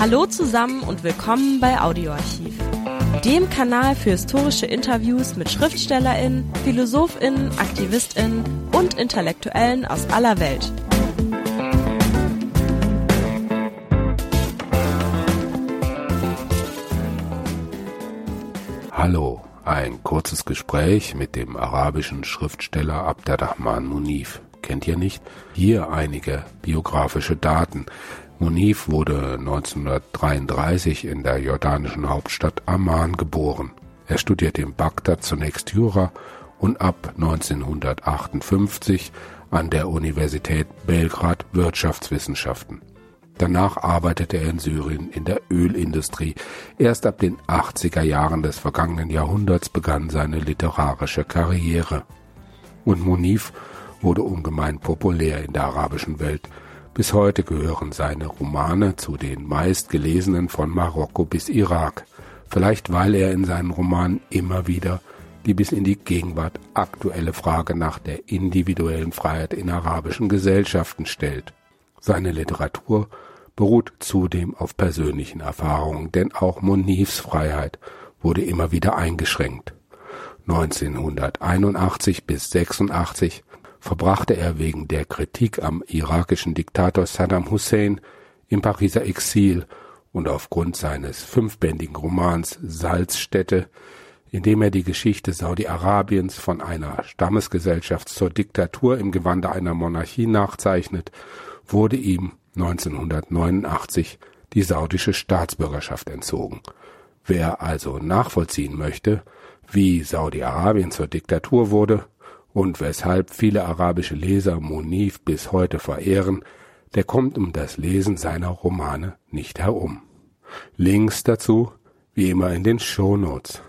Hallo zusammen und willkommen bei Audioarchiv, dem Kanal für historische Interviews mit Schriftstellerinnen, Philosophinnen, Aktivistinnen und Intellektuellen aus aller Welt. Hallo, ein kurzes Gespräch mit dem arabischen Schriftsteller Abderrahman Munif. Kennt ihr nicht? Hier einige biografische Daten. Munif wurde 1933 in der jordanischen Hauptstadt Amman geboren. Er studierte in Bagdad zunächst Jura und ab 1958 an der Universität Belgrad Wirtschaftswissenschaften. Danach arbeitete er in Syrien in der Ölindustrie. Erst ab den 80er Jahren des vergangenen Jahrhunderts begann seine literarische Karriere. Und Munif wurde ungemein populär in der arabischen Welt. Bis heute gehören seine Romane zu den meistgelesenen von Marokko bis Irak. Vielleicht weil er in seinen Romanen immer wieder die bis in die Gegenwart aktuelle Frage nach der individuellen Freiheit in arabischen Gesellschaften stellt. Seine Literatur beruht zudem auf persönlichen Erfahrungen, denn auch Monifs Freiheit wurde immer wieder eingeschränkt. 1981 bis 86 verbrachte er wegen der Kritik am irakischen Diktator Saddam Hussein im Pariser Exil und aufgrund seines fünfbändigen Romans Salzstätte, in dem er die Geschichte Saudi-Arabiens von einer Stammesgesellschaft zur Diktatur im Gewande einer Monarchie nachzeichnet, wurde ihm 1989 die saudische Staatsbürgerschaft entzogen. Wer also nachvollziehen möchte, wie Saudi-Arabien zur Diktatur wurde und weshalb viele arabische Leser Munif bis heute verehren, der kommt um das Lesen seiner Romane nicht herum. Links dazu, wie immer in den Shownotes.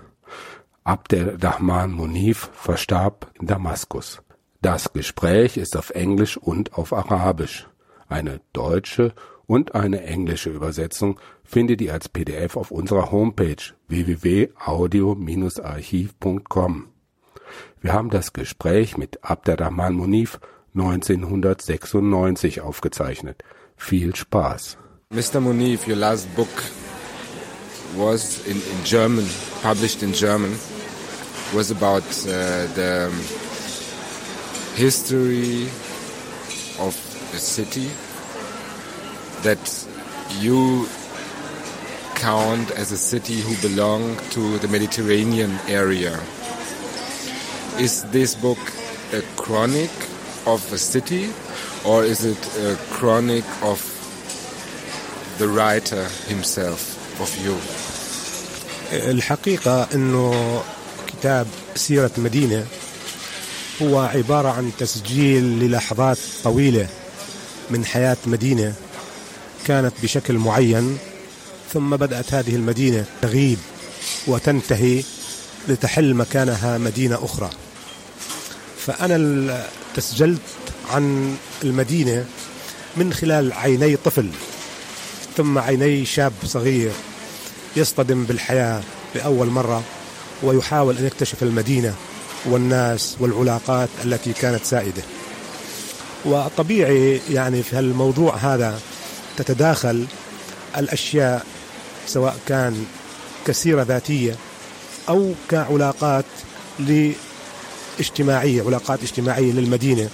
Abdelrahman Munif verstarb in Damaskus. Das Gespräch ist auf Englisch und auf Arabisch. Eine deutsche und eine englische Übersetzung findet ihr als PDF auf unserer Homepage www.audio-archiv.com. Wir haben das Gespräch mit Abderrahman Munif 1996 aufgezeichnet. Viel Spaß. Mr. Munif, your last book was in, in German, published in German, was about uh, the history of a city that you count as a city who belong to the Mediterranean area. Is this book a chronic of a city or is it a chronic of the writer himself, of you? الحقيقة أنه كتاب سيرة مدينة هو عبارة عن تسجيل للحظات طويلة من حياة مدينة كانت بشكل معين ثم بدأت هذه المدينة تغيب وتنتهي لتحل مكانها مدينة أخرى فأنا تسجلت عن المدينة من خلال عيني طفل ثم عيني شاب صغير يصطدم بالحياة لأول مرة ويحاول أن يكتشف المدينة والناس والعلاقات التي كانت سائدة. وطبيعي يعني في الموضوع هذا تتداخل الأشياء سواء كان كسيرة ذاتية أو كعلاقات اجتماعية علاقات اجتماعية للمدينة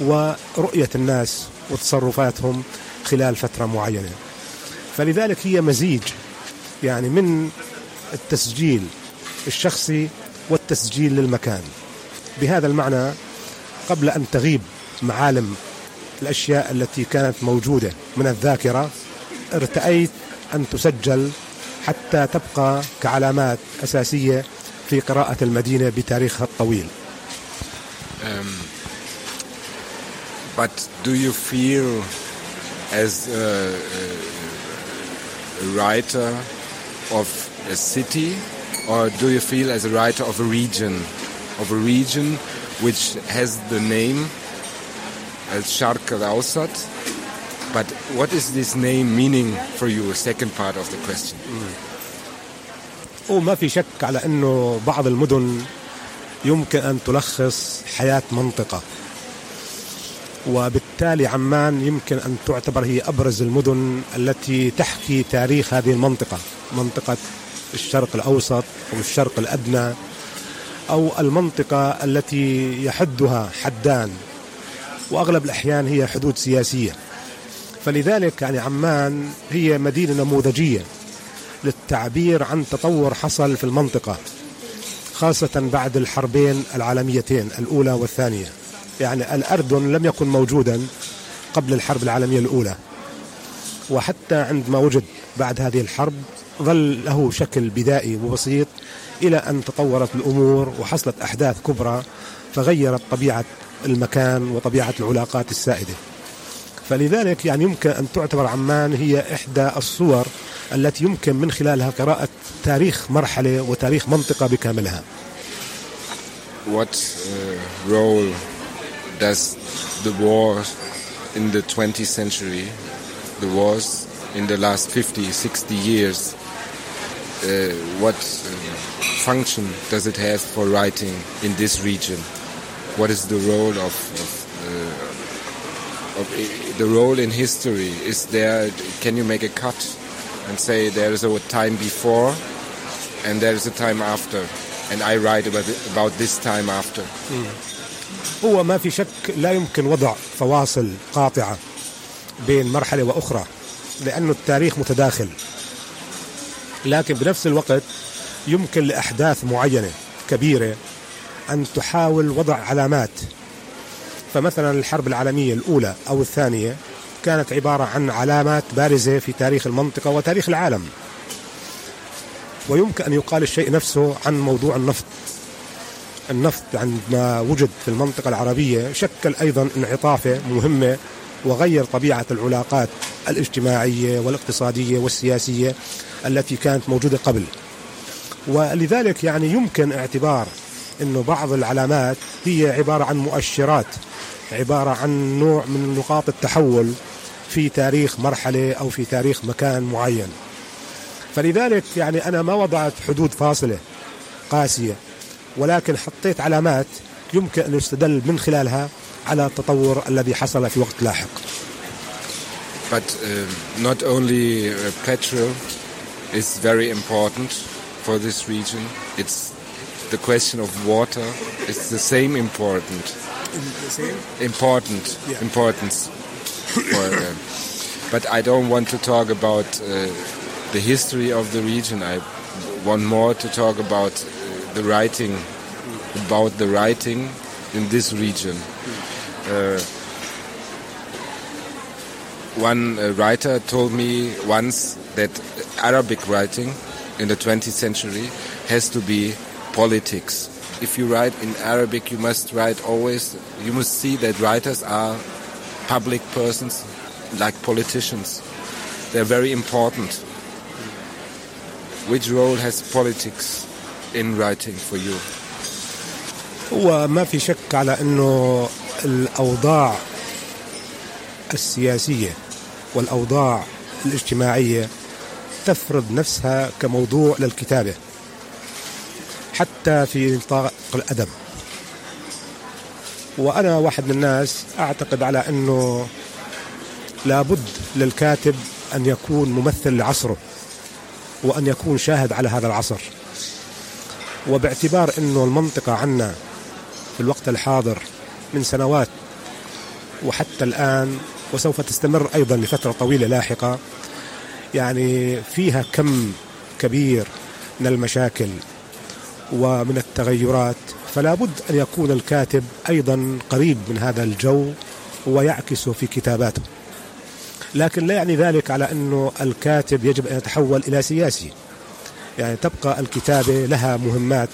ورؤية الناس وتصرفاتهم خلال فترة معينة. فلذلك هي مزيج يعني من التسجيل الشخصي والتسجيل للمكان. بهذا المعنى قبل أن تغيب معالم الأشياء التي كانت موجودة من الذاكرة ارتأيت أن تسجل حتى تبقى كعلامات أساسية في قراءة المدينة بتاريخها الطويل. Um, but do you feel as a, a, writer of a city or do you feel as a writer of a region of a region which has the name as Sharq al-Awsat but what is this name meaning for you second part of the question وما في شك على انه بعض المدن يمكن أن تلخص حياة منطقة. وبالتالي عمان يمكن أن تعتبر هي أبرز المدن التي تحكي تاريخ هذه المنطقة منطقة الشرق الأوسط أو الشرق الأدنى أو المنطقة التي يحدها حدان. وأغلب الأحيان هي حدود سياسية. فلذلك يعني عمان هي مدينة نموذجية للتعبير عن تطور حصل في المنطقة. خاصة بعد الحربين العالميتين الأولى والثانية. يعني الأردن لم يكن موجودا قبل الحرب العالمية الأولى. وحتى عندما وجد بعد هذه الحرب ظل له شكل بدائي وبسيط إلى أن تطورت الأمور وحصلت أحداث كبرى فغيرت طبيعة المكان وطبيعة العلاقات السائدة. فلذلك يعني يمكن أن تعتبر عمان هي إحدى الصور التي يمكن من خلالها قراءة تاريخ مرحلة وتاريخ منطقة بكاملها What uh, role does the war in the 20th century, the wars in the last 50, 60 years, uh, what uh, function does it have for writing in this region? What is the role of, of, uh, of uh, the role in history? Is there? Can you make a cut and say there is a time before and there is a time after, and I write about about this time after? هو ما في شك لا يمكن وضع فواصل قاطعة بين مرحلة وأخرى لأن التاريخ متداخل. لكن بنفس الوقت يمكن لأحداث معينة كبيرة أن تحاول وضع علامات. فمثلا الحرب العالمية الأولى أو الثانية كانت عبارة عن علامات بارزة في تاريخ المنطقة وتاريخ العالم. ويمكن أن يقال الشيء نفسه عن موضوع النفط. النفط عندما وجد في المنطقة العربية شكل أيضا انعطافة مهمة وغير طبيعة العلاقات الاجتماعية والاقتصادية والسياسية التي كانت موجودة قبل. ولذلك يعني يمكن اعتبار أنه بعض العلامات هي عبارة عن مؤشرات عبارة عن نوع من نقاط التحول في تاريخ مرحلة أو في تاريخ مكان معين فلذلك يعني أنا ما وضعت حدود فاصلة قاسية ولكن حطيت علامات يمكن أن يستدل من خلالها على التطور الذي حصل في وقت لاحق But uh, not only uh, petrol is very important for this region. It's the question of water. It's the same important. The same? Important Yeah. importance. For, but I don't want to talk about uh, the history of the region. I want more to talk about uh, the writing, about the writing in this region. Uh, one uh, writer told me once that Arabic writing in the 20th century has to be politics. If you write in Arabic, you must write always, you must see that writers are public persons like politicians. They're very important. Which role has politics in writing for you? هو ما في شك على أنه الأوضاع السياسية والأوضاع الاجتماعية تفرض نفسها كموضوع للكتابة حتى في نطاق الأدب وأنا واحد من الناس أعتقد على أنه لابد للكاتب أن يكون ممثل لعصره وأن يكون شاهد على هذا العصر. وباعتبار أنه المنطقة عنا في الوقت الحاضر من سنوات وحتى الآن وسوف تستمر أيضا لفترة طويلة لاحقة يعني فيها كم كبير من المشاكل ومن التغيرات فلا بد أن يكون الكاتب أيضا قريب من هذا الجو ويعكسه في كتاباته. لكن لا يعني ذلك على أنه الكاتب يجب أن يتحول إلى سياسي. يعني تبقى الكتابة لها مهمات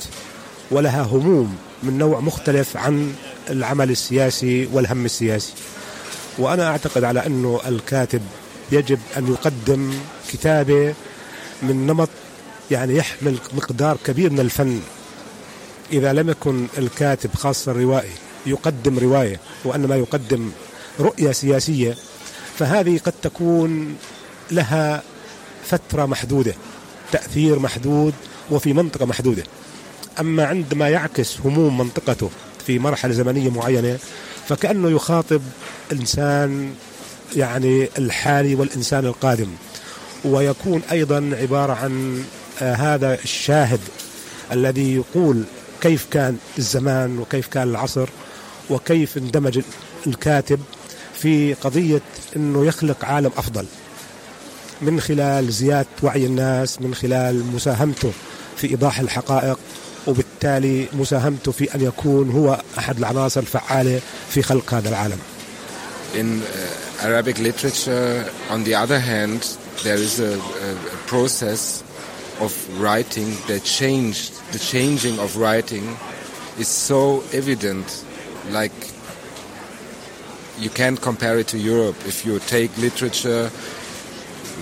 ولها هموم من نوع مختلف عن العمل السياسي والهم السياسي. وأنا أعتقد على أنه الكاتب يجب أن يقدم كتابة من نمط يعني يحمل مقدار كبير من الفن. إذا لم يكن الكاتب خاصة الروائي يقدم رواية وإنما يقدم رؤية سياسية فهذه قد تكون لها فترة محدودة تأثير محدود وفي منطقة محدودة. أما عندما يعكس هموم منطقته في مرحلة زمنية معينة فكأنه يخاطب إنسان يعني الحالي والإنسان القادم. ويكون أيضا عبارة عن آه، هذا الشاهد الذي يقول كيف كان الزمان وكيف كان العصر وكيف اندمج الكاتب في قضية أنه يخلق عالم أفضل من خلال زيادة وعي الناس من خلال مساهمته في إيضاح الحقائق وبالتالي مساهمته في أن يكون هو أحد العناصر الفعالة في خلق هذا العالم In uh, Arabic literature, on the other hand, there is a, a, a process of writing that changed. The changing of writing is so evident, like you can't compare it to Europe. If you take literature,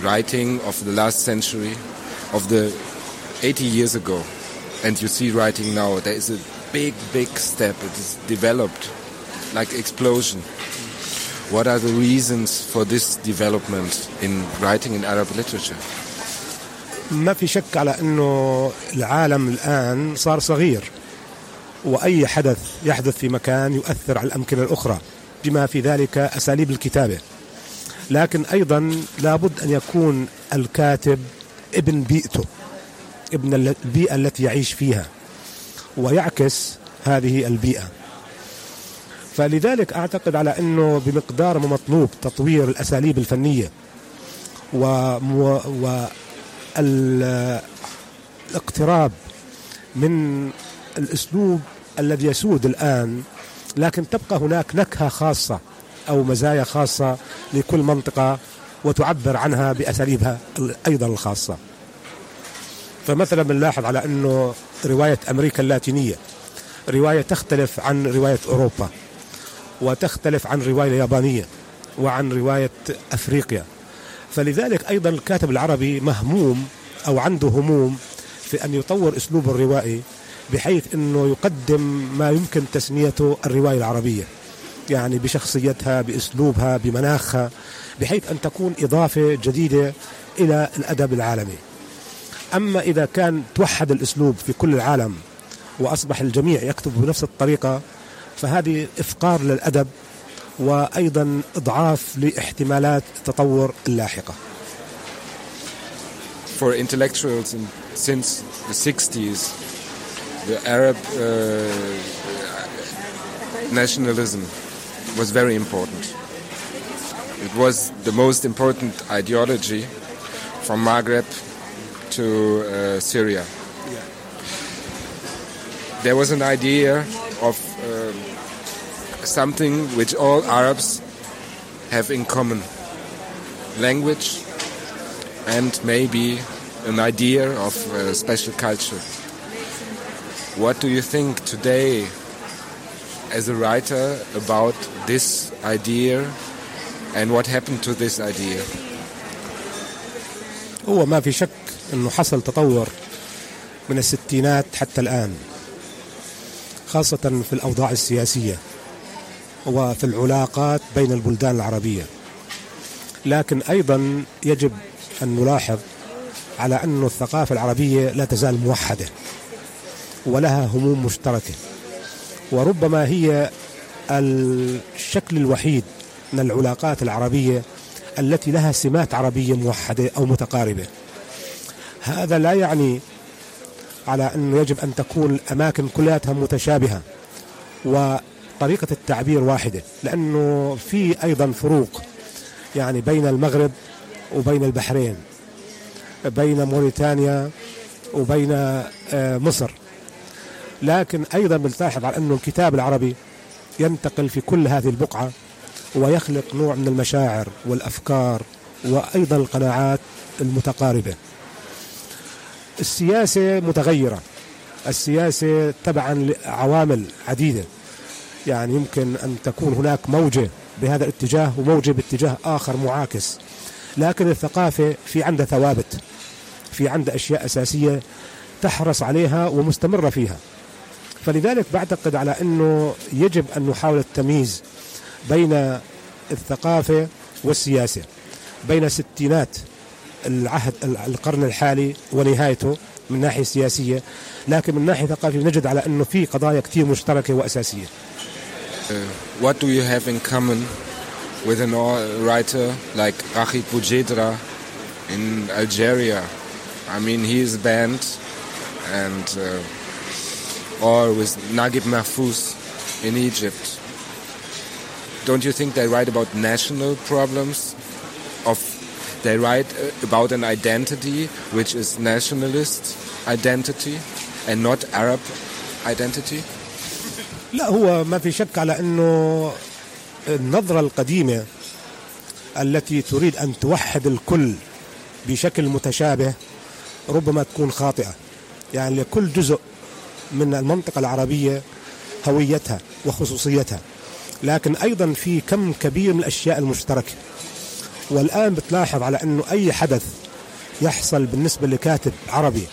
writing of the last century, of the 80 years ago, and you see writing now, there is a big, big step. It is developed like explosion. What are the reasons for this development in writing in Arab literature? ما في شك على إنه العالم الآن صار صغير وأي حدث يحدث في مكان يؤثر على الأمكنة الأخرى بما في ذلك أساليب الكتابة. لكن أيضا لابد أن يكون الكاتب ابن بيئته ابن البيئة التي يعيش فيها ويعكس هذه البيئة. فلذلك أعتقد على إنه بمقدار ما مطلوب تطوير الأساليب الفنية و, و... الاقتراب من الأسلوب الذي يسود الآن لكن تبقى هناك نكهة خاصة أو مزايا خاصة لكل منطقة وتعبر عنها بأساليبها أيضا الخاصة. فمثلا بنلاحظ على أنه رواية أمريكا اللاتينية رواية تختلف عن رواية أوروبا وتختلف عن رواية يابانيه وعن رواية أفريقيا فلذلك أيضا الكاتب العربي مهموم أو عنده هموم في أن يطور اسلوبه الروائي بحيث إنه يقدم ما يمكن تسميته الرواية العربية يعني بشخصيتها بأسلوبها بمناخها بحيث أن تكون إضافة جديدة إلى الأدب العالمي. أما إذا كان توحد الأسلوب في كل العالم وأصبح الجميع يكتب بنفس الطريقة فهذه إفقار للأدب وأيضا اضعاف لاحتمالات التطور اللاحقه. For intellectuals in, since the 60s, the Arab uh, nationalism was very important. It was the most important ideology from Maghreb to uh, Syria. There was an idea of uh, something which all Arabs have in common language and maybe an idea of a special culture. What do you think today as a writer about this idea and what happened to this idea? هو ما في شك انه حصل تطور من الستينات حتى الان خاصة في الاوضاع السياسية وفي العلاقات بين البلدان العربية. لكن أيضا يجب أن نلاحظ على أن الثقافة العربية لا تزال موحدة ولها هموم مشتركة وربما هي الشكل الوحيد من العلاقات العربية التي لها سمات عربية موحدة أو متقاربة. هذا لا يعني على أنه يجب أن تكون الأماكن كلها متشابهة طريقة التعبير واحدة لأنه في أيضا فروق يعني بين المغرب وبين البحرين بين موريتانيا وبين آه، مصر. لكن أيضا بنلاحظ على أنه الكتاب العربي ينتقل في كل هذه البقعة ويخلق نوع من المشاعر والأفكار وأيضا القناعات المتقاربة. السياسة متغيرة السياسة تبعا لعوامل عديدة. يعني يمكن أن تكون هناك موجة بهذا الاتجاه وموجة باتجاه آخر معاكس. لكن الثقافة في عندها ثوابت في عندها أشياء أساسية تحرص عليها ومستمرة فيها. فلذلك بعتقد على أنه يجب أن نحاول التمييز بين الثقافة والسياسة بين ستينات العهد القرن الحالي ونهايته من ناحية سياسية. لكن من ناحية ثقافية نجد على أنه في قضايا كثير مشتركة وأساسية. What do you have in common with a writer like Rachid Boujedra in Algeria? I mean, he is banned, and uh, or with Naguib Mahfouz in Egypt. Don't you think they write about national problems? Of they write uh, about an identity which is nationalist identity and not Arab identity? لا هو ما في شك على أنه النظرة القديمة التي تريد أن توحد الكل بشكل متشابه ربما تكون خاطئة. يعني لكل جزء من المنطقة العربية هويتها وخصوصيتها. لكن أيضا في كم كبير من الأشياء المشتركة. والآن بتلاحظ على أنه أي حدث يحصل بالنسبة لكاتب عربي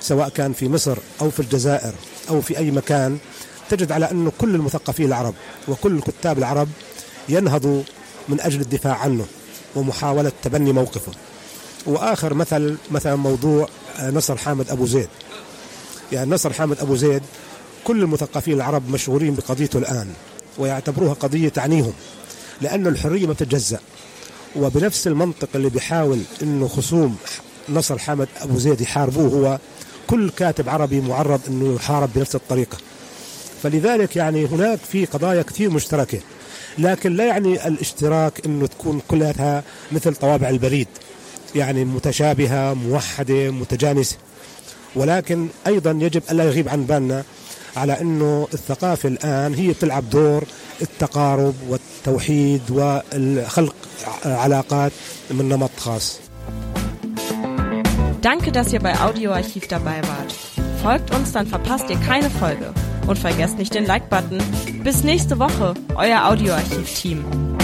سواء كان في مصر أو في الجزائر أو في أي مكان تجد على انه كل المثقفين العرب وكل الكتاب العرب ينهضوا من أجل الدفاع عنه ومحاولة تبني موقفه. وآخر مثل مثلا موضوع نصر حامد أبو زيد. يعني نصر حامد أبو زيد كل المثقفين العرب مشغولين بقضيته الآن ويعتبروها قضية تعنيهم لأن الحرية ما تتجزا وبنفس المنطق اللي بيحاول إنه خصوم نصر حامد أبو زيد يحاربوه هو كل كاتب عربي معرض إنه يحارب بنفس الطريقة فلذلك يعني هناك في قضايا كثير مشتركة لكن لا يعني الاشتراك إنه تكون كلها مثل طوابع البريد يعني متشابهة موحدة متجانسة ولكن أيضا يجب ألا يغيب عن بالنا على إنه الثقافة الآن هي بتلعب دور التقارب والتوحيد وخلق علاقات من نمط خاص. Danke, dass ihr bei Audioarchiv dabei wart. Folgt uns, dann verpasst ihr keine Folge. Und vergesst nicht den Like-Button. Bis nächste Woche, euer Audioarchiv-Team.